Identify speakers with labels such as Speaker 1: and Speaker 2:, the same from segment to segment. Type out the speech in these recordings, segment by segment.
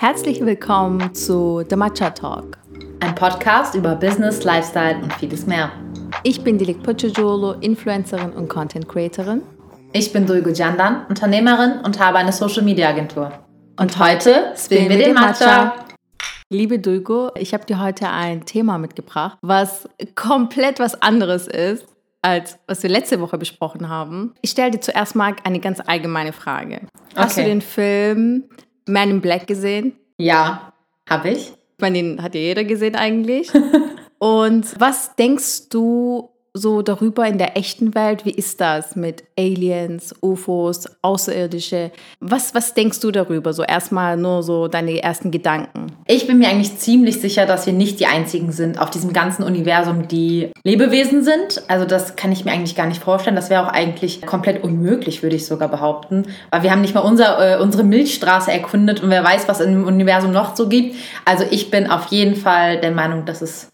Speaker 1: Herzlich willkommen zu The Matcha Talk.
Speaker 2: Ein Podcast über Business, Lifestyle und vieles mehr.
Speaker 1: Ich bin Dilek Pochojolo, Influencerin und Content Creatorin.
Speaker 2: Ich bin Dulgo Jandan, Unternehmerin und habe eine Social Media Agentur. Und heute spielen wir den Matcha.
Speaker 1: Liebe Dulgo, ich habe dir heute ein Thema mitgebracht, was komplett was anderes ist als was wir letzte Woche besprochen haben. Ich stelle dir zuerst mal eine ganz allgemeine Frage. Hast du den Film man in Black gesehen?
Speaker 2: Ja, habe ich.
Speaker 1: Ich meine, den hat ja jeder gesehen eigentlich. Und was denkst du so darüber in der echten Welt? Wie ist das mit Aliens, UFOs, Außerirdische? Was, was denkst du darüber? So erstmal nur so deine ersten Gedanken.
Speaker 2: Ich bin mir eigentlich ziemlich sicher, dass wir nicht die einzigen sind auf diesem ganzen Universum, die Lebewesen sind. Also das kann ich mir eigentlich gar nicht vorstellen. Das wäre auch eigentlich komplett unmöglich, würde ich sogar behaupten. Weil wir haben nicht mal unser, äh, unsere Milchstraße erkundet und wer weiß, was im Universum noch so gibt. Also ich bin auf jeden Fall der Meinung, dass es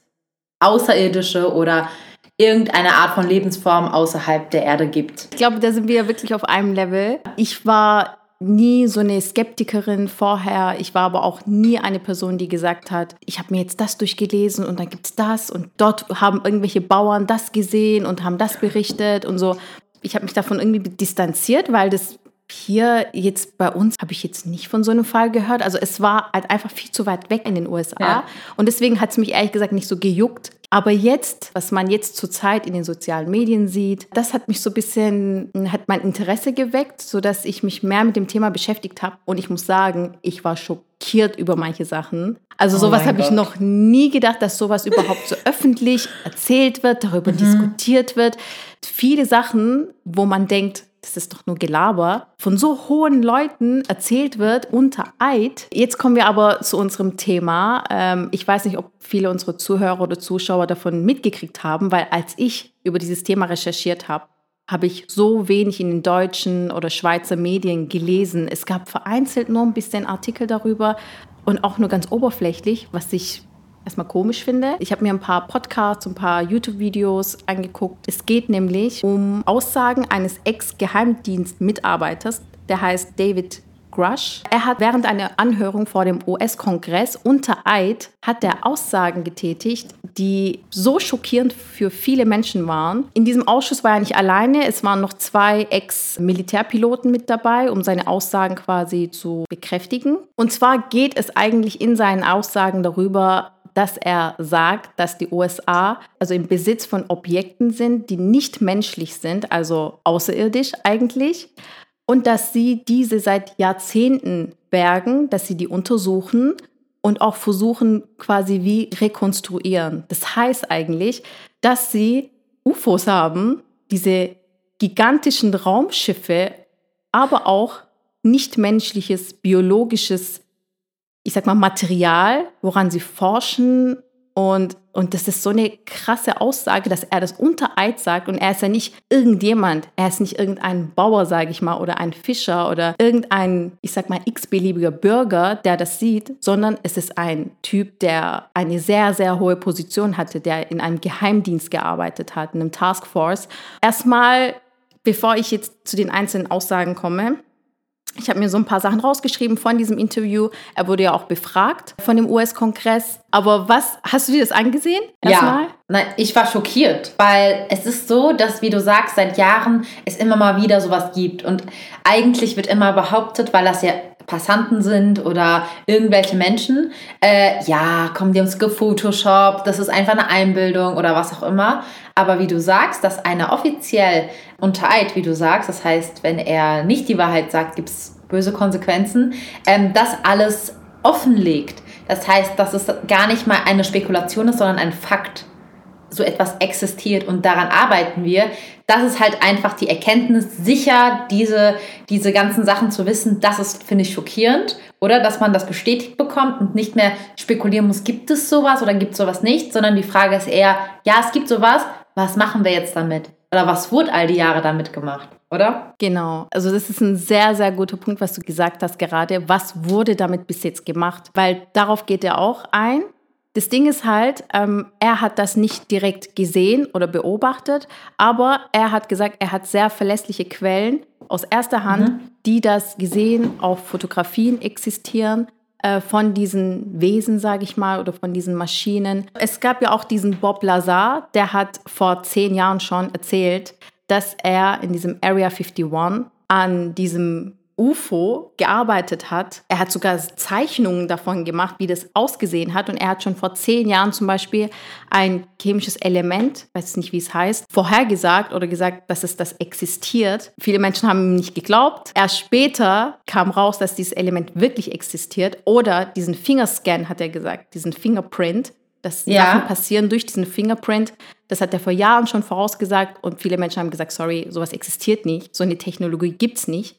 Speaker 2: Außerirdische oder irgendeine Art von Lebensform außerhalb der Erde gibt.
Speaker 1: Ich glaube, da sind wir wirklich auf einem Level. Ich war nie so eine Skeptikerin vorher. Ich war aber auch nie eine Person, die gesagt hat, ich habe mir jetzt das durchgelesen und dann gibt es das und dort haben irgendwelche Bauern das gesehen und haben das berichtet und so. Ich habe mich davon irgendwie distanziert, weil das hier jetzt bei uns habe ich jetzt nicht von so einem Fall gehört. Also es war halt einfach viel zu weit weg in den USA. Ja. Und deswegen hat es mich ehrlich gesagt nicht so gejuckt. Aber jetzt, was man jetzt zurzeit in den sozialen Medien sieht, das hat mich so ein bisschen, hat mein Interesse geweckt, sodass ich mich mehr mit dem Thema beschäftigt habe. Und ich muss sagen, ich war schockiert über manche Sachen. Also oh sowas habe ich noch nie gedacht, dass sowas überhaupt so öffentlich erzählt wird, darüber mhm. diskutiert wird. Viele Sachen, wo man denkt, das ist doch nur Gelaber, von so hohen Leuten erzählt wird unter Eid. Jetzt kommen wir aber zu unserem Thema. Ähm, ich weiß nicht, ob viele unserer Zuhörer oder Zuschauer davon mitgekriegt haben, weil als ich über dieses Thema recherchiert habe, habe ich so wenig in den deutschen oder Schweizer Medien gelesen. Es gab vereinzelt nur ein bisschen Artikel darüber und auch nur ganz oberflächlich, was ich erstmal komisch finde. Ich habe mir ein paar Podcasts, ein paar YouTube-Videos angeguckt. Es geht nämlich um Aussagen eines Ex-Geheimdienstmitarbeiters, der heißt David Grush. Er hat während einer Anhörung vor dem US-Kongress unter Eid hat er Aussagen getätigt, die so schockierend für viele Menschen waren. In diesem Ausschuss war er nicht alleine, es waren noch zwei Ex-Militärpiloten mit dabei, um seine Aussagen quasi zu bekräftigen. Und zwar geht es eigentlich in seinen Aussagen darüber, dass er sagt, dass die USA also im Besitz von Objekten sind, die nicht menschlich sind, also außerirdisch eigentlich, und dass sie diese seit Jahrzehnten bergen, dass sie die untersuchen und auch versuchen quasi wie rekonstruieren. Das heißt eigentlich, dass sie UFOs haben, diese gigantischen Raumschiffe, aber auch nichtmenschliches biologisches ich sag mal, Material, woran sie forschen. Und, und das ist so eine krasse Aussage, dass er das unter Eid sagt. Und er ist ja nicht irgendjemand. Er ist nicht irgendein Bauer, sage ich mal, oder ein Fischer oder irgendein, ich sag mal, x-beliebiger Bürger, der das sieht, sondern es ist ein Typ, der eine sehr, sehr hohe Position hatte, der in einem Geheimdienst gearbeitet hat, in einem Taskforce. Erstmal, bevor ich jetzt zu den einzelnen Aussagen komme, ich habe mir so ein paar Sachen rausgeschrieben von diesem Interview. Er wurde ja auch befragt von dem US-Kongress. Aber was, hast du dir das angesehen?
Speaker 2: Erstmal? Ja, nein, ich war schockiert, weil es ist so, dass, wie du sagst, seit Jahren es immer mal wieder sowas gibt. Und eigentlich wird immer behauptet, weil das ja Passanten sind oder irgendwelche Menschen, äh, ja, kommen die uns gefotoshoppt, das ist einfach eine Einbildung oder was auch immer. Aber wie du sagst, dass einer offiziell unter Eid, wie du sagst, das heißt, wenn er nicht die Wahrheit sagt, gibt es böse Konsequenzen, ähm, das alles offenlegt. Das heißt, dass es gar nicht mal eine Spekulation ist, sondern ein Fakt. So etwas existiert und daran arbeiten wir. Das ist halt einfach die Erkenntnis, sicher diese, diese ganzen Sachen zu wissen, das ist, finde ich, schockierend. Oder dass man das bestätigt bekommt und nicht mehr spekulieren muss, gibt es sowas oder gibt es sowas nicht, sondern die Frage ist eher, ja, es gibt sowas, was machen wir jetzt damit? Oder was wurde all die Jahre damit gemacht? Oder?
Speaker 1: Genau. Also das ist ein sehr, sehr guter Punkt, was du gesagt hast gerade. Was wurde damit bis jetzt gemacht? Weil darauf geht er auch ein. Das Ding ist halt, ähm, er hat das nicht direkt gesehen oder beobachtet, aber er hat gesagt, er hat sehr verlässliche Quellen aus erster Hand, mhm. die das gesehen auf Fotografien existieren, äh, von diesen Wesen, sage ich mal, oder von diesen Maschinen. Es gab ja auch diesen Bob Lazar, der hat vor zehn Jahren schon erzählt, dass er in diesem Area 51 an diesem UFO gearbeitet hat. Er hat sogar Zeichnungen davon gemacht, wie das ausgesehen hat. Und er hat schon vor zehn Jahren zum Beispiel ein chemisches Element, weiß nicht, wie es heißt, vorhergesagt oder gesagt, dass es das existiert. Viele Menschen haben ihm nicht geglaubt. Erst später kam raus, dass dieses Element wirklich existiert. Oder diesen Fingerscan, hat er gesagt, diesen Fingerprint, dass ja. Sachen passieren durch diesen Fingerprint. Das hat er vor Jahren schon vorausgesagt und viele Menschen haben gesagt, sorry, sowas existiert nicht, so eine Technologie gibt es nicht.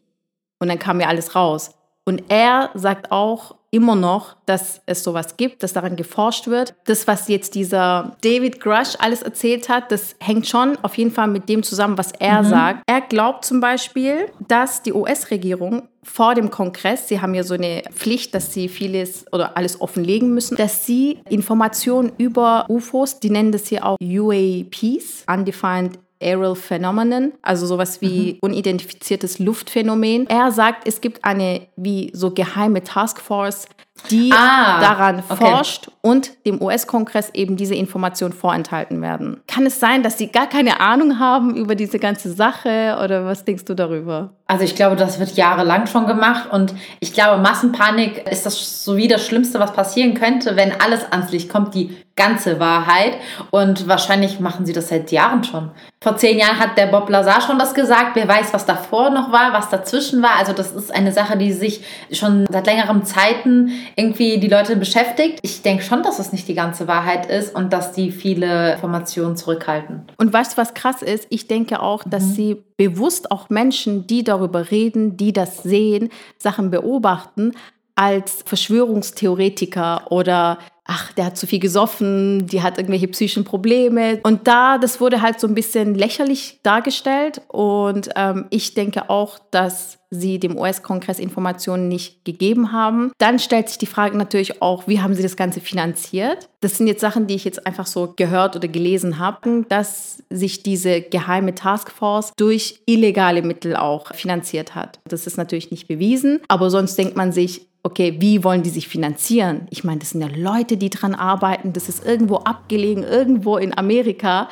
Speaker 1: Und dann kam ja alles raus. Und er sagt auch immer noch, dass es sowas gibt, dass daran geforscht wird. Das, was jetzt dieser David Grush alles erzählt hat, das hängt schon auf jeden Fall mit dem zusammen, was er mhm. sagt. Er glaubt zum Beispiel, dass die US-Regierung vor dem Kongress, sie haben ja so eine Pflicht, dass sie vieles oder alles offenlegen müssen, dass sie Informationen über UFOs, die nennen das hier auch UAPs, Undefined Aerial Phenomenon, also sowas wie mhm. unidentifiziertes Luftphänomen. Er sagt, es gibt eine wie so geheime Taskforce, die ah, daran okay. forscht und dem US-Kongress eben diese Informationen vorenthalten werden. Kann es sein, dass sie gar keine Ahnung haben über diese ganze Sache oder was denkst du darüber?
Speaker 2: Also ich glaube, das wird jahrelang schon gemacht und ich glaube, Massenpanik ist das so wie das Schlimmste, was passieren könnte, wenn alles ans Licht kommt, die ganze Wahrheit. Und wahrscheinlich machen sie das seit Jahren schon. Vor zehn Jahren hat der Bob Lazar schon das gesagt. Wer weiß, was davor noch war, was dazwischen war. Also das ist eine Sache, die sich schon seit längerem Zeiten irgendwie die Leute beschäftigt. Ich denke schon, dass es nicht die ganze Wahrheit ist und dass die viele Informationen zurückhalten.
Speaker 1: Und weißt du, was krass ist? Ich denke auch, dass mhm. sie bewusst auch Menschen, die darüber reden, die das sehen, Sachen beobachten, als Verschwörungstheoretiker oder ach, der hat zu viel gesoffen, die hat irgendwelche psychischen Probleme. Und da, das wurde halt so ein bisschen lächerlich dargestellt. Und ähm, ich denke auch, dass sie dem US-Kongress Informationen nicht gegeben haben. Dann stellt sich die Frage natürlich auch, wie haben sie das Ganze finanziert? Das sind jetzt Sachen, die ich jetzt einfach so gehört oder gelesen habe, dass sich diese geheime Taskforce durch illegale Mittel auch finanziert hat. Das ist natürlich nicht bewiesen, aber sonst denkt man sich, okay, wie wollen die sich finanzieren? Ich meine, das sind ja Leute, die dran arbeiten. Das ist irgendwo abgelegen, irgendwo in Amerika,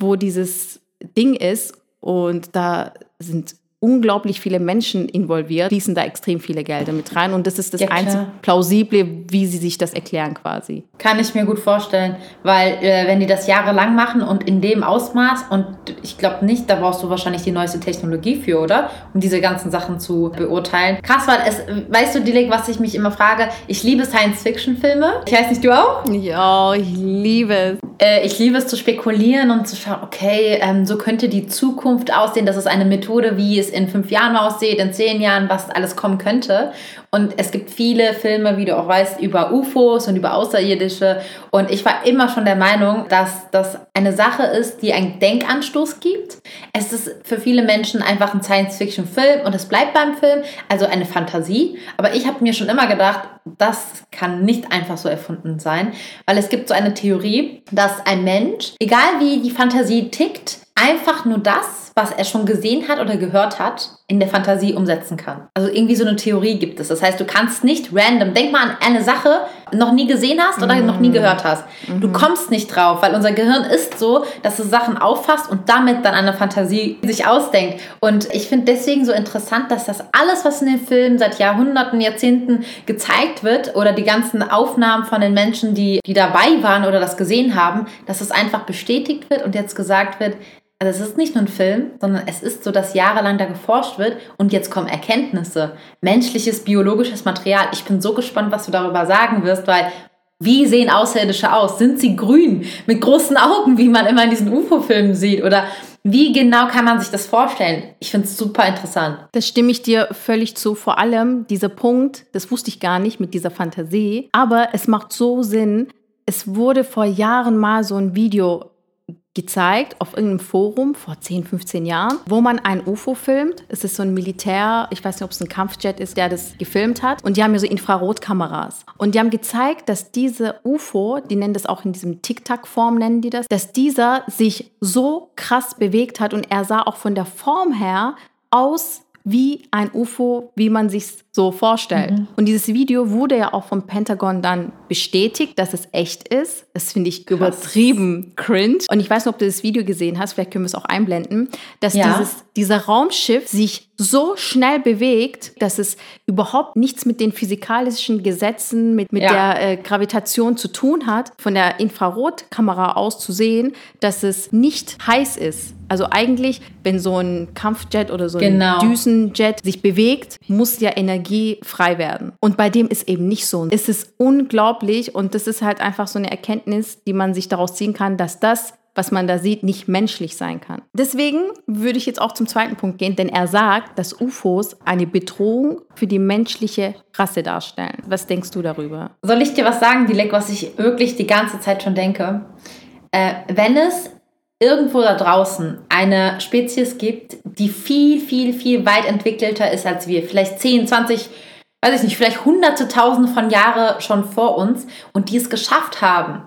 Speaker 1: wo dieses Ding ist. Und da sind unglaublich viele Menschen involviert, fließen da extrem viele Gelder mit rein. Und das ist das ja, einzige Plausible, wie sie sich das erklären quasi.
Speaker 2: Kann ich mir gut vorstellen, weil äh, wenn die das jahrelang machen und in dem Ausmaß, und ich glaube nicht, da brauchst du wahrscheinlich die neueste Technologie für, oder? Um diese ganzen Sachen zu beurteilen. Krass, weil es, weißt du, Dilek, was ich mich immer frage? Ich liebe Science-Fiction-Filme. Ich weiß nicht, du auch?
Speaker 1: Ja, ich liebe es.
Speaker 2: Äh, ich liebe es zu spekulieren und zu schauen, okay, ähm, so könnte die Zukunft aussehen. Das ist eine Methode, wie es in fünf Jahren aussieht, in zehn Jahren, was alles kommen könnte. Und es gibt viele Filme, wie du auch weißt, über UFOs und über Außerirdische. Und ich war immer schon der Meinung, dass das eine Sache ist, die einen Denkanstoß gibt. Es ist für viele Menschen einfach ein Science-Fiction-Film und es bleibt beim Film, also eine Fantasie. Aber ich habe mir schon immer gedacht, das kann nicht einfach so erfunden sein, weil es gibt so eine Theorie, dass ein Mensch, egal wie die Fantasie tickt, einfach nur das, was er schon gesehen hat oder gehört hat, in der Fantasie umsetzen kann. Also irgendwie so eine Theorie gibt es. Das heißt, du kannst nicht random, denk mal an eine Sache, noch nie gesehen hast oder mhm. noch nie gehört hast. Mhm. Du kommst nicht drauf, weil unser Gehirn ist so, dass du Sachen auffasst und damit dann eine Fantasie sich ausdenkt. Und ich finde deswegen so interessant, dass das alles, was in den Filmen seit Jahrhunderten, Jahrzehnten gezeigt wird oder die ganzen Aufnahmen von den Menschen, die, die dabei waren oder das gesehen haben, dass es einfach bestätigt wird und jetzt gesagt wird, also es ist nicht nur ein Film, sondern es ist so, dass jahrelang da geforscht wird und jetzt kommen Erkenntnisse, menschliches, biologisches Material. Ich bin so gespannt, was du darüber sagen wirst, weil wie sehen Außerirdische aus? Sind sie grün mit großen Augen, wie man immer in diesen UFO-Filmen sieht? Oder wie genau kann man sich das vorstellen? Ich finde es super interessant.
Speaker 1: Das stimme ich dir völlig zu. Vor allem dieser Punkt, das wusste ich gar nicht mit dieser Fantasie, aber es macht so Sinn. Es wurde vor Jahren mal so ein Video gezeigt auf irgendeinem Forum vor 10, 15 Jahren, wo man ein UFO filmt. Es ist so ein Militär, ich weiß nicht, ob es ein Kampfjet ist, der das gefilmt hat. Und die haben ja so Infrarotkameras. Und die haben gezeigt, dass diese UFO, die nennen das auch in diesem Tic-Tac-Form, nennen die das, dass dieser sich so krass bewegt hat und er sah auch von der Form her aus wie ein UFO, wie man sich so vorstellt. Mhm. Und dieses Video wurde ja auch vom Pentagon dann bestätigt, dass es echt ist. Das finde ich Krass. übertrieben cringe. Und ich weiß nicht, ob du das Video gesehen hast, vielleicht können wir es auch einblenden, dass ja. dieses, dieser Raumschiff sich so schnell bewegt, dass es überhaupt nichts mit den physikalischen Gesetzen, mit, mit ja. der äh, Gravitation zu tun hat, von der Infrarotkamera aus zu sehen, dass es nicht heiß ist. Also eigentlich, wenn so ein Kampfjet oder so ein genau. Düsenjet sich bewegt, muss ja Energie frei werden. Und bei dem ist eben nicht so. Es ist unglaublich und das ist halt einfach so eine Erkenntnis, die man sich daraus ziehen kann, dass das was man da sieht, nicht menschlich sein kann. Deswegen würde ich jetzt auch zum zweiten Punkt gehen, denn er sagt, dass UFOs eine Bedrohung für die menschliche Rasse darstellen. Was denkst du darüber?
Speaker 2: Soll ich dir was sagen, Dilek, was ich wirklich die ganze Zeit schon denke? Äh, wenn es irgendwo da draußen eine Spezies gibt, die viel, viel, viel weit entwickelter ist als wir, vielleicht 10, 20, weiß ich nicht, vielleicht hunderte, tausende von Jahren schon vor uns und die es geschafft haben,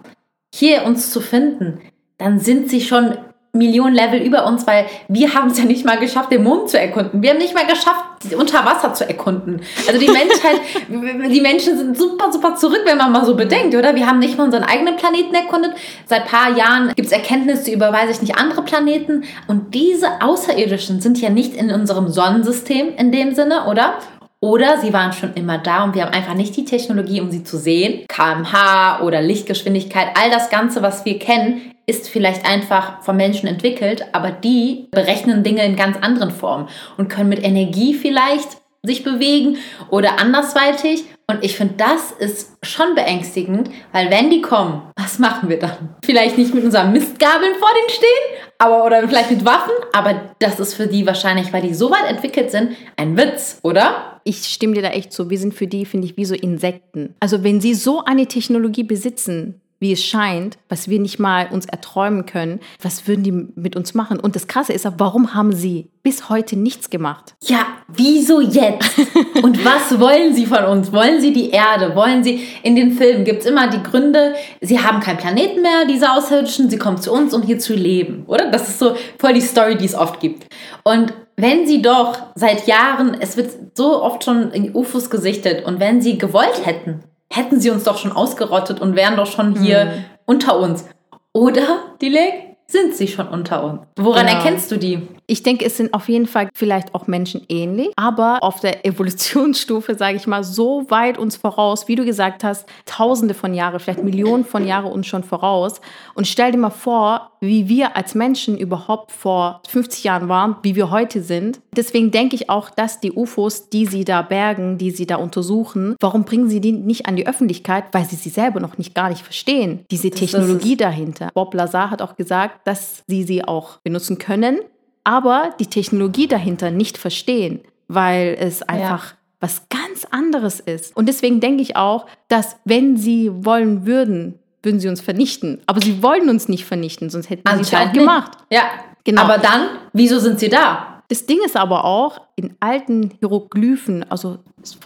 Speaker 2: hier uns zu finden, dann sind sie schon Millionen Level über uns, weil wir haben es ja nicht mal geschafft, den Mond zu erkunden. Wir haben nicht mal geschafft, unter Wasser zu erkunden. Also die Menschheit, die Menschen sind super, super zurück, wenn man mal so bedenkt, oder? Wir haben nicht mal unseren eigenen Planeten erkundet. Seit paar Jahren gibt es Erkenntnisse über, weiß ich nicht, andere Planeten. Und diese Außerirdischen sind ja nicht in unserem Sonnensystem in dem Sinne, oder? Oder sie waren schon immer da und wir haben einfach nicht die Technologie, um sie zu sehen. kmh oder Lichtgeschwindigkeit, all das Ganze, was wir kennen, ist vielleicht einfach vom Menschen entwickelt, aber die berechnen Dinge in ganz anderen Formen und können mit Energie vielleicht sich bewegen oder andersweitig. Und ich finde, das ist schon beängstigend, weil wenn die kommen, was machen wir dann? Vielleicht nicht mit unseren Mistgabeln vor denen stehen, aber oder vielleicht mit Waffen, aber das ist für die wahrscheinlich, weil die so weit entwickelt sind, ein Witz, oder?
Speaker 1: Ich stimme dir da echt zu. Wir sind für die, finde ich, wie so Insekten. Also wenn sie so eine Technologie besitzen, wie es scheint, was wir nicht mal uns erträumen können, was würden die mit uns machen? Und das Krasse ist auch, warum haben sie bis heute nichts gemacht?
Speaker 2: Ja, wieso jetzt? Und was wollen sie von uns? Wollen sie die Erde? Wollen sie, in den Filmen gibt es immer die Gründe, sie haben keinen Planeten mehr, diese Außerirdischen, sie kommen zu uns, um hier zu leben, oder? Das ist so voll die Story, die es oft gibt. Und wenn sie doch seit Jahren, es wird so oft schon in UFOs gesichtet, und wenn sie gewollt hätten, hätten sie uns doch schon ausgerottet und wären doch schon hier hm. unter uns. Oder, Dilek, sind sie schon unter uns? Woran ja. erkennst du die?
Speaker 1: Ich denke, es sind auf jeden Fall vielleicht auch Menschen ähnlich, aber auf der Evolutionsstufe, sage ich mal, so weit uns voraus, wie du gesagt hast, tausende von Jahren, vielleicht Millionen von Jahren uns schon voraus. Und stell dir mal vor, wie wir als Menschen überhaupt vor 50 Jahren waren, wie wir heute sind. Deswegen denke ich auch, dass die UFOs, die sie da bergen, die sie da untersuchen, warum bringen sie die nicht an die Öffentlichkeit? Weil sie sie selber noch nicht gar nicht verstehen. Diese das Technologie dahinter. Bob Lazar hat auch gesagt, dass sie sie auch benutzen können, aber die Technologie dahinter nicht verstehen, weil es einfach ja. was ganz anderes ist. Und deswegen denke ich auch, dass wenn sie wollen würden, würden sie uns vernichten. Aber sie wollen uns nicht vernichten, sonst hätten sie es auch gemacht.
Speaker 2: Ja, genau. Aber dann, wieso sind sie da?
Speaker 1: Das Ding ist aber auch, in alten Hieroglyphen, also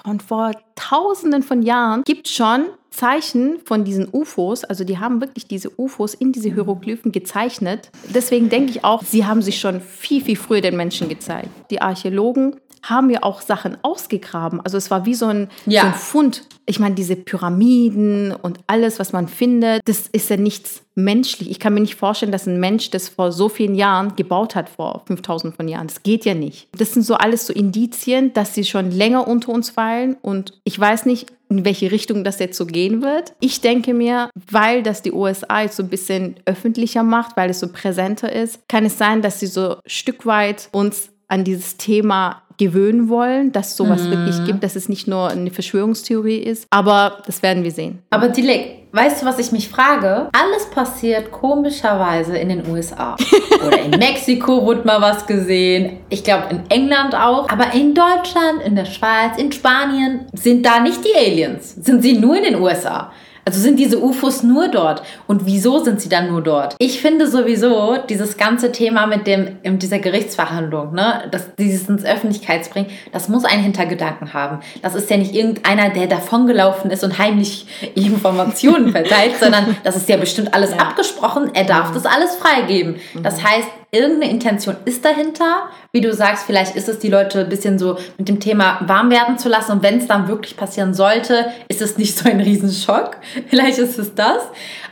Speaker 1: von vor tausenden von Jahren, gibt es schon Zeichen von diesen UFOs. Also die haben wirklich diese UFOs in diese Hieroglyphen gezeichnet. Deswegen denke ich auch, sie haben sich schon viel, viel früher den Menschen gezeigt. Die Archäologen haben ja auch Sachen ausgegraben. Also es war wie so ein, ja. so ein Fund. Ich meine, diese Pyramiden und alles, was man findet, das ist ja nichts menschlich. Ich kann mir nicht vorstellen, dass ein Mensch das vor so vielen Jahren gebaut hat, vor 5000 von Jahren. Das geht ja nicht. Das sind so alles so Indizien, dass sie schon länger unter uns weilen und ich weiß nicht, in welche Richtung das jetzt so gehen wird. Ich denke mir, weil das die USA jetzt so ein bisschen öffentlicher macht, weil es so präsenter ist, kann es sein, dass sie so ein Stück weit uns an dieses Thema gewöhnen wollen, dass sowas mhm. wirklich gibt, dass es nicht nur eine Verschwörungstheorie ist. Aber das werden wir sehen.
Speaker 2: Aber Dilek, weißt du, was ich mich frage? Alles passiert komischerweise in den USA. Oder in Mexiko wurde mal was gesehen. Ich glaube in England auch. Aber in Deutschland, in der Schweiz, in Spanien sind da nicht die Aliens. Sind sie nur in den USA. Also sind diese UFOs nur dort? Und wieso sind sie dann nur dort? Ich finde sowieso dieses ganze Thema mit dem, in dieser Gerichtsverhandlung, ne, dass dieses ins Öffentlichkeit bringt, das muss einen Hintergedanken haben. Das ist ja nicht irgendeiner, der davongelaufen ist und heimlich Informationen verteilt, sondern das ist ja bestimmt alles ja. abgesprochen. Er darf mhm. das alles freigeben. Das heißt, irgendeine Intention ist dahinter. Wie du sagst, vielleicht ist es die Leute ein bisschen so mit dem Thema warm werden zu lassen. Und wenn es dann wirklich passieren sollte, ist es nicht so ein Riesenschock. Vielleicht ist es das.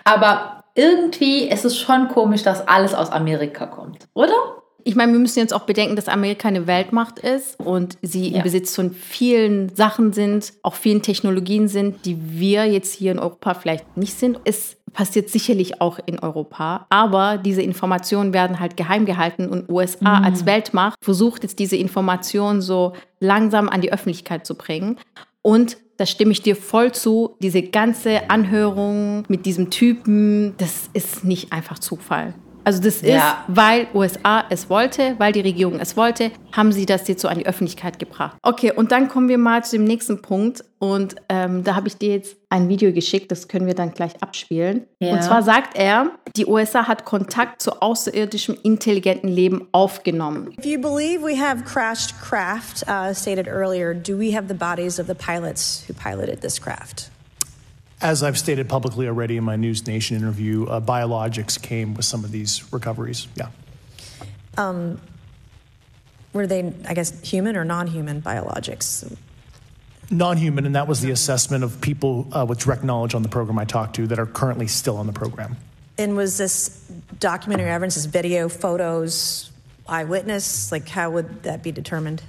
Speaker 2: Aber irgendwie ist es schon komisch, dass alles aus Amerika kommt, oder?
Speaker 1: Ich meine, wir müssen jetzt auch bedenken, dass Amerika eine Weltmacht ist und sie ja. im Besitz von vielen Sachen sind, auch vielen Technologien sind, die wir jetzt hier in Europa vielleicht nicht sind. Es passiert sicherlich auch in Europa, aber diese Informationen werden halt geheim gehalten und USA mhm. als Weltmacht versucht jetzt diese Informationen so langsam an die Öffentlichkeit zu bringen. Und da stimme ich dir voll zu. Diese ganze Anhörung mit diesem Typen, das ist nicht einfach Zufall. Also das ist, ja. weil USA es wollte, weil die Regierung es wollte, haben sie das jetzt so an die Öffentlichkeit gebracht. Okay, und dann kommen wir mal zu dem nächsten Punkt. Und ähm, da habe ich dir jetzt ein Video geschickt, das können wir dann gleich abspielen. Ja. Und zwar sagt er, die USA hat Kontakt zu außerirdischem intelligenten Leben aufgenommen.
Speaker 3: If you believe we have crashed craft, uh, stated earlier, do we have the bodies of the pilots who piloted this craft?
Speaker 4: As I've stated publicly already in my News Nation interview, uh, biologics came with some of these recoveries. Yeah.
Speaker 3: Um, were they, I guess, human or non human biologics?
Speaker 4: Non human, and that was the assessment of people uh, with direct knowledge on the program I talked to that are currently still on the program.
Speaker 3: And was this documentary evidence, this video, photos, eyewitness? Like, how would that be determined?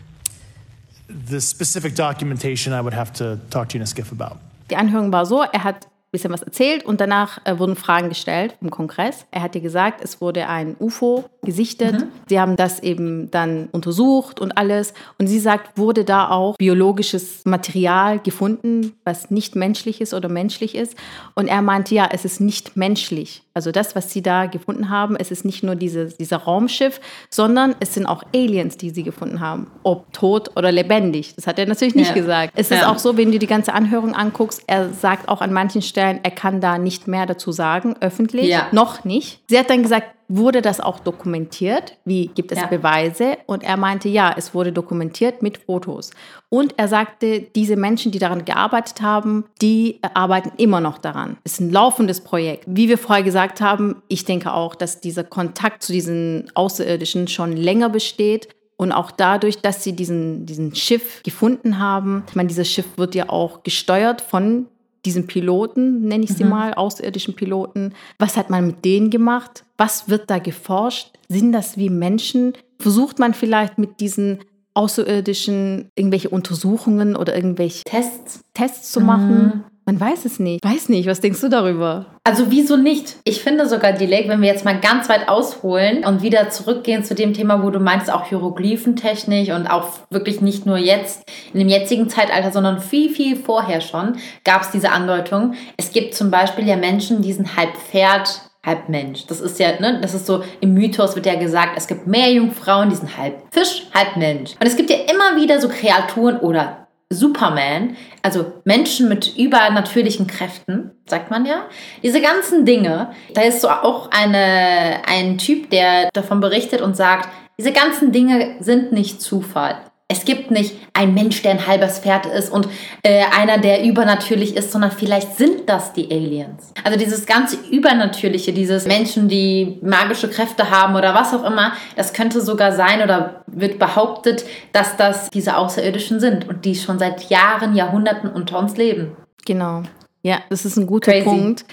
Speaker 4: The specific documentation I would have to talk to you in a skiff about.
Speaker 1: Die Anhörung war so, er hat ein bisschen was erzählt und danach äh, wurden Fragen gestellt im Kongress. Er hat dir gesagt, es wurde ein UFO gesichtet. Mhm. Sie haben das eben dann untersucht und alles. Und sie sagt, wurde da auch biologisches Material gefunden, was nicht menschlich ist oder menschlich ist. Und er meinte, ja, es ist nicht menschlich. Also das, was sie da gefunden haben, es ist nicht nur diese, dieser Raumschiff, sondern es sind auch Aliens, die sie gefunden haben. Ob tot oder lebendig. Das hat er natürlich nicht ja. gesagt. Es ja. ist auch so, wenn du die ganze Anhörung anguckst, er sagt auch an manchen Stellen, er kann da nicht mehr dazu sagen, öffentlich. Ja. Noch nicht. Sie hat dann gesagt, Wurde das auch dokumentiert? Wie gibt es ja. Beweise? Und er meinte, ja, es wurde dokumentiert mit Fotos. Und er sagte, diese Menschen, die daran gearbeitet haben, die arbeiten immer noch daran. Es ist ein laufendes Projekt. Wie wir vorher gesagt haben, ich denke auch, dass dieser Kontakt zu diesen Außerirdischen schon länger besteht. Und auch dadurch, dass sie diesen, diesen Schiff gefunden haben. Ich meine, dieses Schiff wird ja auch gesteuert von diesen Piloten, nenne ich sie mhm. mal, außerirdischen Piloten. Was hat man mit denen gemacht? Was wird da geforscht? Sind das wie Menschen? Versucht man vielleicht mit diesen Außerirdischen irgendwelche Untersuchungen oder irgendwelche Tests, Tests zu machen? Mhm. Man weiß es nicht. Weiß nicht, was denkst du darüber?
Speaker 2: Also wieso nicht? Ich finde sogar, Dilek, wenn wir jetzt mal ganz weit ausholen und wieder zurückgehen zu dem Thema, wo du meinst, auch Hieroglyphentechnik und auch wirklich nicht nur jetzt in dem jetzigen Zeitalter, sondern viel, viel vorher schon, gab es diese Andeutung. Es gibt zum Beispiel ja Menschen, die sind halb Pferd, halb Mensch. Das ist ja, ne, das ist so, im Mythos wird ja gesagt, es gibt mehr Jungfrauen, die sind halb Fisch, halb Mensch. Und es gibt ja immer wieder so Kreaturen oder Superman, also Menschen mit übernatürlichen Kräften, sagt man ja. Diese ganzen Dinge, da ist so auch eine, ein Typ, der davon berichtet und sagt, diese ganzen Dinge sind nicht Zufall. Es gibt nicht ein Mensch, der ein halbes Pferd ist und äh, einer, der übernatürlich ist, sondern vielleicht sind das die Aliens. Also dieses ganze Übernatürliche, dieses Menschen, die magische Kräfte haben oder was auch immer, das könnte sogar sein oder wird behauptet, dass das diese Außerirdischen sind und die schon seit Jahren, Jahrhunderten unter uns leben.
Speaker 1: Genau. Ja, das ist ein guter Crazy. Punkt.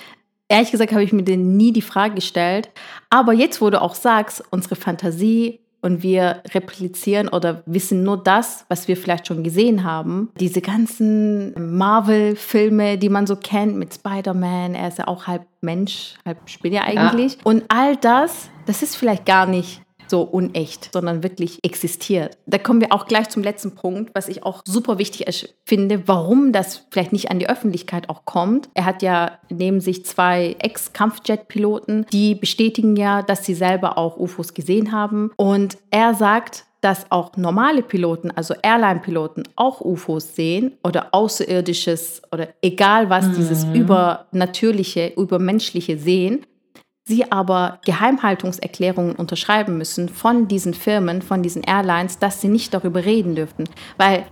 Speaker 1: Ehrlich gesagt habe ich mir denn nie die Frage gestellt. Aber jetzt, wo du auch sagst, unsere Fantasie und wir replizieren oder wissen nur das, was wir vielleicht schon gesehen haben. Diese ganzen Marvel-Filme, die man so kennt mit Spider-Man, er ist ja auch halb Mensch, halb Spinne eigentlich. Ja. Und all das, das ist vielleicht gar nicht so unecht, sondern wirklich existiert. Da kommen wir auch gleich zum letzten Punkt, was ich auch super wichtig finde, warum das vielleicht nicht an die Öffentlichkeit auch kommt. Er hat ja neben sich zwei Ex-Kampfjet-Piloten, die bestätigen ja, dass sie selber auch UFOs gesehen haben. Und er sagt, dass auch normale Piloten, also Airline-Piloten, auch UFOs sehen oder Außerirdisches oder egal was, mhm. dieses Übernatürliche, Übermenschliche sehen sie aber Geheimhaltungserklärungen unterschreiben müssen von diesen Firmen, von diesen Airlines, dass sie nicht darüber reden dürften. Weil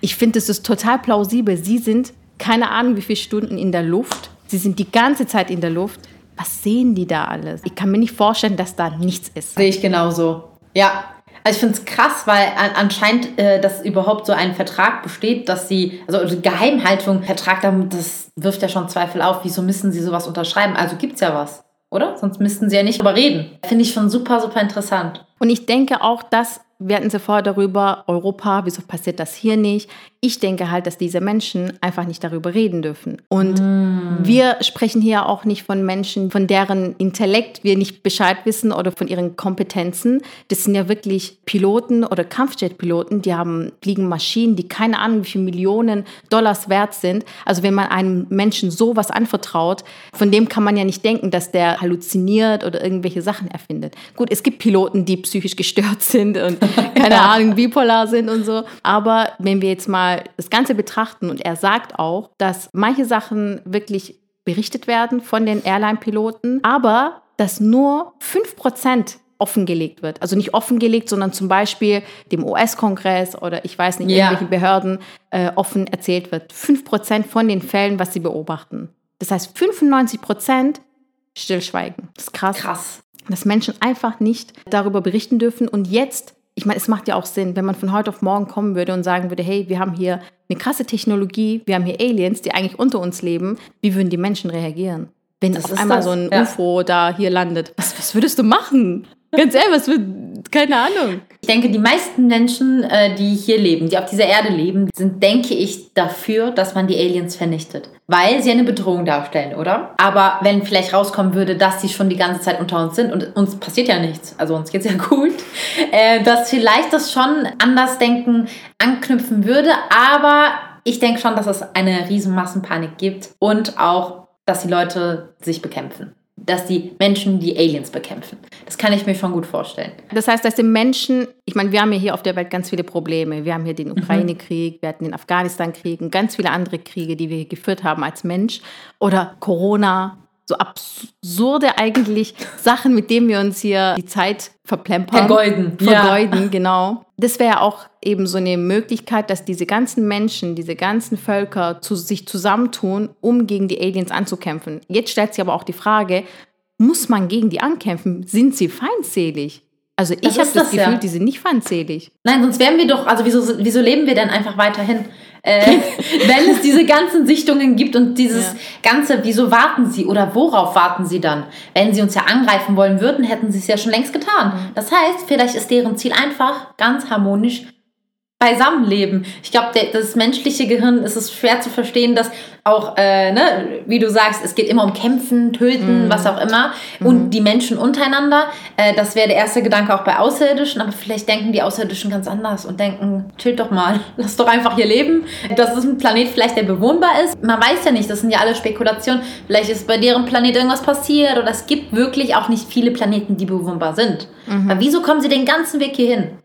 Speaker 1: ich finde, es ist total plausibel. Sie sind keine Ahnung, wie viele Stunden in der Luft. Sie sind die ganze Zeit in der Luft. Was sehen die da alles? Ich kann mir nicht vorstellen, dass da nichts ist.
Speaker 2: Sehe ich genauso. Ja. Also ich finde es krass, weil an, anscheinend, äh, dass überhaupt so ein Vertrag besteht, dass sie, also Geheimhaltung, Vertrag, das wirft ja schon Zweifel auf. Wieso müssen sie sowas unterschreiben? Also gibt es ja was, oder? Sonst müssten sie ja nicht darüber reden. Finde ich schon super, super interessant.
Speaker 1: Und ich denke auch, dass wir hatten sie vorher darüber, Europa, wieso passiert das hier nicht? Ich denke halt, dass diese Menschen einfach nicht darüber reden dürfen. Und mm. wir sprechen hier auch nicht von Menschen, von deren Intellekt wir nicht Bescheid wissen oder von ihren Kompetenzen. Das sind ja wirklich Piloten oder Kampfjetpiloten, die haben fliegen Maschinen, die keine Ahnung, wie viele Millionen Dollars wert sind. Also wenn man einem Menschen sowas anvertraut, von dem kann man ja nicht denken, dass der halluziniert oder irgendwelche Sachen erfindet. Gut, es gibt Piloten, die psychisch gestört sind und keine Ahnung, bipolar sind und so. Aber wenn wir jetzt mal das Ganze betrachten und er sagt auch, dass manche Sachen wirklich berichtet werden von den Airline-Piloten, aber dass nur 5% offengelegt wird. Also nicht offengelegt, sondern zum Beispiel dem US-Kongress oder ich weiß nicht, ja. irgendwelchen Behörden äh, offen erzählt wird. 5% von den Fällen, was sie beobachten. Das heißt, 95% Stillschweigen. Das ist krass.
Speaker 2: Krass.
Speaker 1: Dass Menschen einfach nicht darüber berichten dürfen und jetzt ich meine, es macht ja auch Sinn, wenn man von heute auf morgen kommen würde und sagen würde, hey, wir haben hier eine krasse Technologie, wir haben hier Aliens, die eigentlich unter uns leben, wie würden die Menschen reagieren? Wenn das auf einmal das. so ein ja. UFO da hier landet, was, was würdest du machen? Ganz ehrlich, was wird, keine Ahnung.
Speaker 2: Ich denke, die meisten Menschen, äh, die hier leben, die auf dieser Erde leben, sind, denke ich, dafür, dass man die Aliens vernichtet. Weil sie eine Bedrohung darstellen, oder? Aber wenn vielleicht rauskommen würde, dass sie schon die ganze Zeit unter uns sind und uns passiert ja nichts, also uns geht's ja gut, äh, dass vielleicht das schon anders denken anknüpfen würde. Aber ich denke schon, dass es eine riesen Massenpanik gibt und auch, dass die Leute sich bekämpfen dass die Menschen die Aliens bekämpfen. Das kann ich mir schon gut vorstellen.
Speaker 1: Das heißt, dass die Menschen, ich meine, wir haben ja hier auf der Welt ganz viele Probleme. Wir haben hier den mhm. Ukraine-Krieg, wir hatten den Afghanistan-Krieg und ganz viele andere Kriege, die wir geführt haben als Mensch. Oder Corona, so absurde eigentlich Sachen, mit denen wir uns hier die Zeit verplempern.
Speaker 2: Vergeuden.
Speaker 1: Vergeuden, ja. genau. Das wäre auch eben so eine Möglichkeit, dass diese ganzen Menschen, diese ganzen Völker zu, sich zusammentun, um gegen die Aliens anzukämpfen. Jetzt stellt sich aber auch die Frage, muss man gegen die ankämpfen? Sind sie feindselig? Also ich habe das, das Gefühl, ja. die sind nicht feindselig.
Speaker 2: Nein, sonst wären wir doch, also wieso, wieso leben wir denn einfach weiterhin? Äh, wenn es diese ganzen Sichtungen gibt und dieses ja. Ganze, wieso warten sie oder worauf warten sie dann? Wenn sie uns ja angreifen wollen würden, hätten sie es ja schon längst getan. Mhm. Das heißt, vielleicht ist deren Ziel einfach ganz harmonisch beisammenleben. Ich glaube, das menschliche Gehirn ist es schwer zu verstehen, dass auch, äh, ne, wie du sagst, es geht immer um Kämpfen, Töten, mm. was auch immer. Mm. Und die Menschen untereinander, äh, das wäre der erste Gedanke auch bei Außerirdischen, aber vielleicht denken die Außerirdischen ganz anders und denken, chill doch mal, lass doch einfach hier leben. Das ist ein Planet vielleicht, der bewohnbar ist. Man weiß ja nicht, das sind ja alle Spekulationen. Vielleicht ist bei deren Planet irgendwas passiert oder es gibt wirklich auch nicht viele Planeten, die bewohnbar sind. Mhm. Aber wieso kommen sie den ganzen Weg hierhin?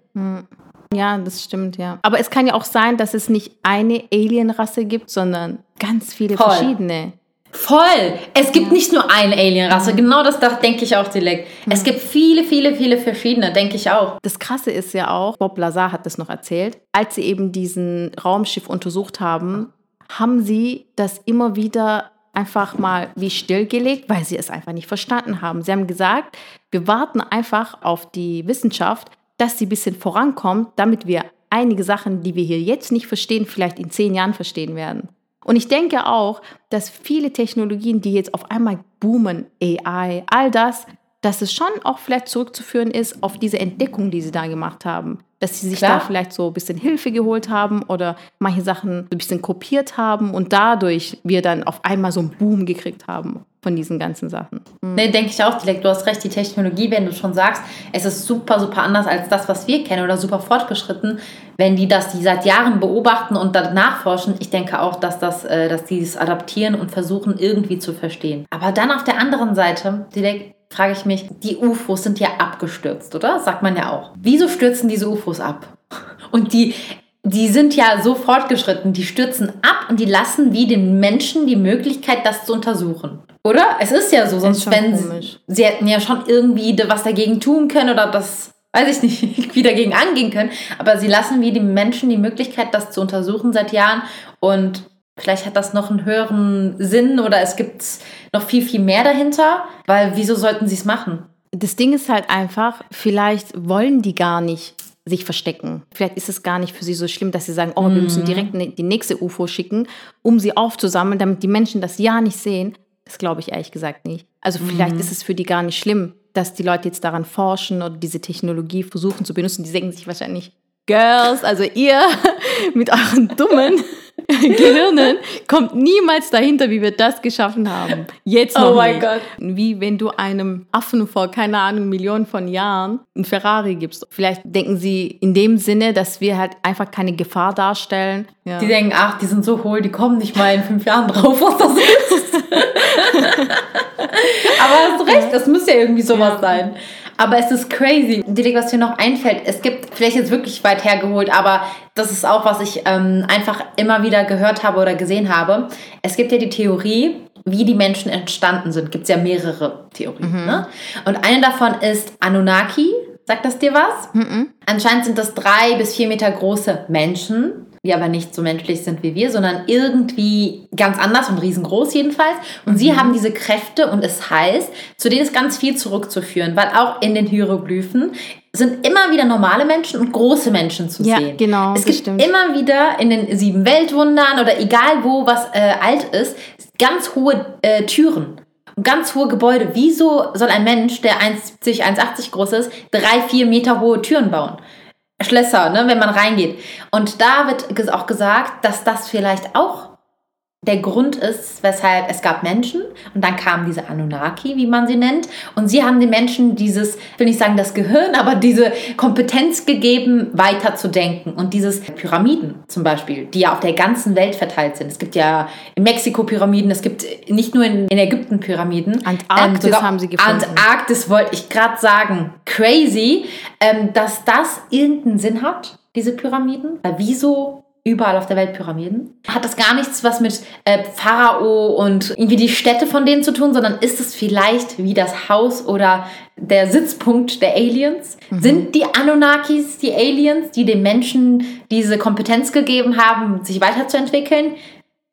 Speaker 1: Ja, das stimmt, ja. Aber es kann ja auch sein, dass es nicht eine Alienrasse gibt, sondern ganz viele Voll. verschiedene.
Speaker 2: Voll! Es gibt ja. nicht nur eine Alienrasse, mhm. genau das, das denke ich auch direkt. Mhm. Es gibt viele, viele, viele verschiedene, denke ich auch.
Speaker 1: Das Krasse ist ja auch, Bob Lazar hat das noch erzählt, als sie eben diesen Raumschiff untersucht haben, haben sie das immer wieder einfach mal wie stillgelegt, weil sie es einfach nicht verstanden haben. Sie haben gesagt, wir warten einfach auf die Wissenschaft, dass sie ein bisschen vorankommt, damit wir einige Sachen, die wir hier jetzt nicht verstehen, vielleicht in zehn Jahren verstehen werden. Und ich denke auch, dass viele Technologien, die jetzt auf einmal boomen, AI, all das, dass es schon auch vielleicht zurückzuführen ist auf diese Entdeckung, die sie da gemacht haben. Dass sie sich Klar. da vielleicht so ein bisschen Hilfe geholt haben oder manche Sachen ein bisschen kopiert haben und dadurch wir dann auf einmal so einen Boom gekriegt haben von diesen ganzen Sachen.
Speaker 2: Mhm. Nee, denke ich auch direkt. Du hast recht, die Technologie, wenn du schon sagst, es ist super, super anders als das, was wir kennen oder super fortgeschritten, wenn die das die seit Jahren beobachten und dann nachforschen, ich denke auch, dass, das, äh, dass die es adaptieren und versuchen irgendwie zu verstehen. Aber dann auf der anderen Seite, direkt frage ich mich, die UFOs sind ja abgestürzt, oder? Sagt man ja auch. Wieso stürzen diese UFOs ab? Und die die sind ja so fortgeschritten, die stürzen ab und die lassen wie den Menschen die Möglichkeit, das zu untersuchen. Oder? Es ist ja so, sonst wenn sie, sie hätten ja schon irgendwie was dagegen tun können oder das, weiß ich nicht, wie dagegen angehen können. Aber sie lassen wie die Menschen die Möglichkeit, das zu untersuchen seit Jahren und Vielleicht hat das noch einen höheren Sinn oder es gibt noch viel, viel mehr dahinter, weil wieso sollten sie es machen?
Speaker 1: Das Ding ist halt einfach, vielleicht wollen die gar nicht sich verstecken. Vielleicht ist es gar nicht für sie so schlimm, dass sie sagen, oh, wir müssen direkt ne- die nächste UFO schicken, um sie aufzusammeln, damit die Menschen das ja nicht sehen. Das glaube ich ehrlich gesagt nicht. Also vielleicht ist es für die gar nicht schlimm, dass die Leute jetzt daran forschen oder diese Technologie versuchen zu benutzen. Die denken sich wahrscheinlich, Girls, also ihr mit euren dummen Gehirnen kommt niemals dahinter, wie wir das geschaffen haben. Jetzt noch
Speaker 2: Oh mein. Gott.
Speaker 1: Wie wenn du einem Affen vor, keine Ahnung, Millionen von Jahren ein Ferrari gibst. Vielleicht denken sie in dem Sinne, dass wir halt einfach keine Gefahr darstellen. Ja.
Speaker 2: Die denken, ach, die sind so hohl, die kommen nicht mal in fünf Jahren drauf, was das ist. Aber hast du recht, das muss ja irgendwie sowas sein. Aber es ist crazy. Dilek, was dir noch einfällt, es gibt, vielleicht jetzt wirklich weit hergeholt, aber das ist auch, was ich ähm, einfach immer wieder gehört habe oder gesehen habe. Es gibt ja die Theorie, wie die Menschen entstanden sind. Gibt es ja mehrere Theorien. Ne? Und eine davon ist Anunnaki. Sagt das dir was? Anscheinend sind das drei bis vier Meter große Menschen, die aber nicht so menschlich sind wie wir, sondern irgendwie ganz anders und riesengroß jedenfalls. Und sie haben diese Kräfte und es heißt, zu denen ist ganz viel zurückzuführen, weil auch in den Hieroglyphen sind immer wieder normale Menschen und große Menschen zu
Speaker 1: Ja,
Speaker 2: sehen.
Speaker 1: genau,
Speaker 2: Es gibt
Speaker 1: stimmt.
Speaker 2: immer wieder in den sieben Weltwundern oder egal wo was äh, alt ist, ganz hohe äh, Türen. und Ganz hohe Gebäude. Wieso soll ein Mensch, der 1,70, 1,80 groß ist, drei, vier Meter hohe Türen bauen? Schlösser, ne, wenn man reingeht. Und da wird auch gesagt, dass das vielleicht auch der Grund ist, weshalb es gab Menschen und dann kamen diese Anunnaki, wie man sie nennt, und sie haben den Menschen dieses, ich will nicht sagen das Gehirn, aber diese Kompetenz gegeben, weiter zu denken. Und dieses Pyramiden zum Beispiel, die ja auf der ganzen Welt verteilt sind. Es gibt ja in Mexiko Pyramiden, es gibt nicht nur in, in Ägypten Pyramiden. Ähm,
Speaker 1: Antarktis
Speaker 2: sogar
Speaker 1: haben sie gefunden.
Speaker 2: Antarktis wollte ich gerade sagen. Crazy, ähm, dass das irgendeinen Sinn hat, diese Pyramiden. Weil wieso überall auf der Welt Pyramiden? Hat das gar nichts was mit äh, Pharao und irgendwie die Städte von denen zu tun, sondern ist es vielleicht wie das Haus oder der Sitzpunkt der Aliens?
Speaker 1: Mhm.
Speaker 2: Sind die Anunnakis die Aliens, die den Menschen diese Kompetenz gegeben haben, sich weiterzuentwickeln?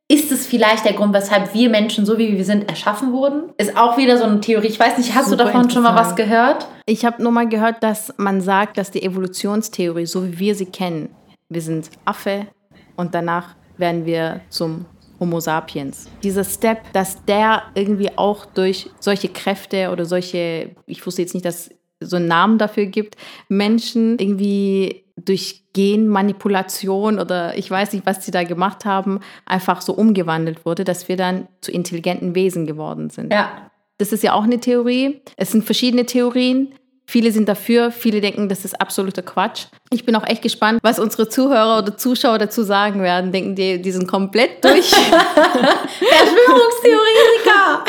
Speaker 2: Ist es vielleicht der Grund, weshalb wir Menschen, so wie wir sind, erschaffen wurden? Ist auch wieder so eine Theorie. Ich weiß nicht, hast
Speaker 1: Super
Speaker 2: du davon schon mal was gehört?
Speaker 1: Ich habe nur mal gehört, dass man sagt, dass die Evolutionstheorie, so wie wir sie kennen, wir sind Affe und danach werden wir zum Homo sapiens. Dieser Step, dass der irgendwie auch durch solche Kräfte oder solche, ich wusste jetzt nicht, dass es so einen Namen dafür gibt, Menschen irgendwie durch Genmanipulation oder ich weiß nicht, was sie da gemacht haben, einfach so umgewandelt wurde, dass wir dann zu intelligenten Wesen geworden sind.
Speaker 2: Ja.
Speaker 1: Das ist ja auch eine Theorie. Es sind verschiedene Theorien. Viele sind dafür, viele denken, das ist absoluter Quatsch. Ich bin auch echt gespannt, was unsere Zuhörer oder Zuschauer dazu sagen werden. Denken die, die sind komplett durch?
Speaker 2: Verschwörungstheoretiker!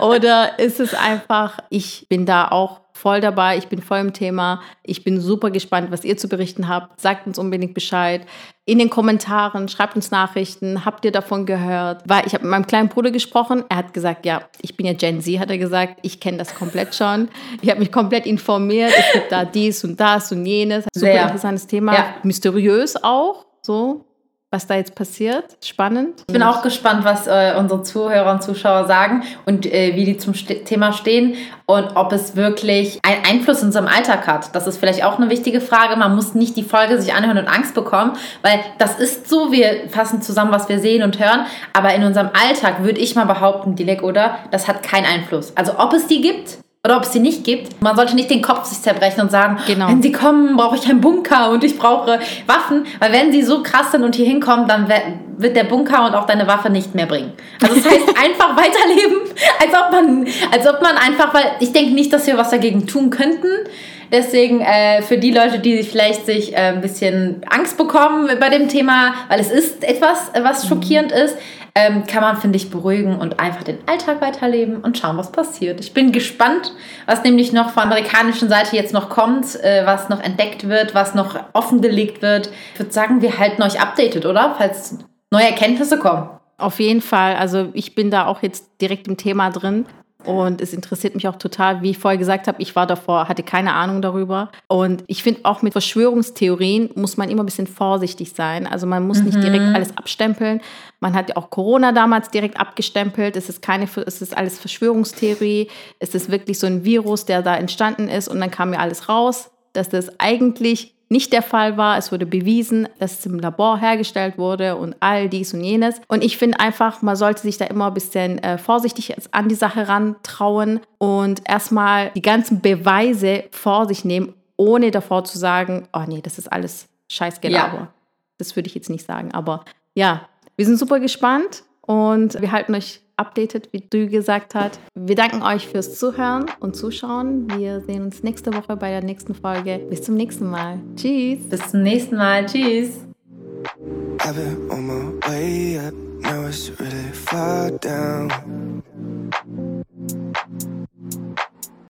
Speaker 1: oder ist es einfach, ich bin da auch voll dabei, ich bin voll im Thema. Ich bin super gespannt, was ihr zu berichten habt. Sagt uns unbedingt Bescheid. In den Kommentaren, schreibt uns Nachrichten. Habt ihr davon gehört? Weil ich habe mit meinem kleinen Bruder gesprochen. Er hat gesagt, ja, ich bin ja Gen Z, hat er gesagt. Ich kenne das komplett schon. Ich habe mich komplett informiert. Es gibt da dies und das und jenes. Super
Speaker 2: Sehr.
Speaker 1: interessantes Thema.
Speaker 2: Ja.
Speaker 1: Mysteriös auch, so, was da jetzt passiert. Spannend.
Speaker 2: Ich bin auch gespannt, was äh, unsere Zuhörer und Zuschauer sagen und äh, wie die zum Ste Thema stehen und ob es wirklich einen Einfluss in unserem Alltag hat. Das ist vielleicht auch eine wichtige Frage. Man muss nicht die Folge sich anhören und Angst bekommen, weil das ist so, wir fassen zusammen, was wir sehen und hören, aber in unserem Alltag würde ich mal behaupten, Dilek, oder? Das hat keinen Einfluss. Also ob es die gibt oder ob es sie nicht gibt. Man sollte nicht den Kopf sich zerbrechen und sagen,
Speaker 1: Genau.
Speaker 2: wenn sie kommen, brauche ich einen Bunker und ich brauche Waffen. Weil wenn sie so krass sind und hier hinkommen, dann wird der Bunker und auch deine Waffe nicht mehr bringen. Also das heißt einfach weiterleben, als ob man, als ob man einfach, weil ich denke nicht, dass wir was dagegen tun könnten. Deswegen äh, für die Leute, die sich vielleicht sich äh, ein bisschen Angst bekommen bei dem Thema, weil es ist etwas, was schockierend ist, ähm, kann man, finde ich, beruhigen und einfach den Alltag weiterleben und schauen, was passiert. Ich bin gespannt, was nämlich noch von der amerikanischen Seite jetzt noch kommt, äh, was noch entdeckt wird, was noch offengelegt wird. Ich würde sagen, wir halten euch updated, oder? Falls neue Erkenntnisse kommen.
Speaker 1: Auf jeden Fall. Also ich bin da auch jetzt direkt im Thema drin. Und es interessiert mich auch total, wie ich vorher gesagt habe, ich war davor, hatte keine Ahnung darüber. Und ich finde auch mit Verschwörungstheorien muss man immer ein bisschen vorsichtig sein. Also man muss nicht direkt alles abstempeln. Man hat ja auch Corona damals direkt abgestempelt. Es ist keine, es ist alles Verschwörungstheorie. Es ist wirklich so ein Virus, der da entstanden ist und dann kam ja alles raus, dass das eigentlich nicht der Fall war. Es wurde bewiesen, dass es im Labor hergestellt wurde und all dies und jenes. Und ich finde einfach, man sollte sich da immer ein bisschen äh, vorsichtig an die Sache rantrauen und erstmal die ganzen Beweise vor sich nehmen, ohne davor zu sagen, oh nee, das ist alles Scheißgelaber. Ja. Das würde ich jetzt nicht sagen. Aber ja, wir sind super gespannt und wir halten euch updated, wie du gesagt hast. Wir danken euch fürs Zuhören und Zuschauen. Wir sehen uns nächste Woche bei der nächsten Folge. Bis zum nächsten Mal. Tschüss.
Speaker 2: Bis zum nächsten Mal. Tschüss.
Speaker 5: I've been on my way up, now it's really far down.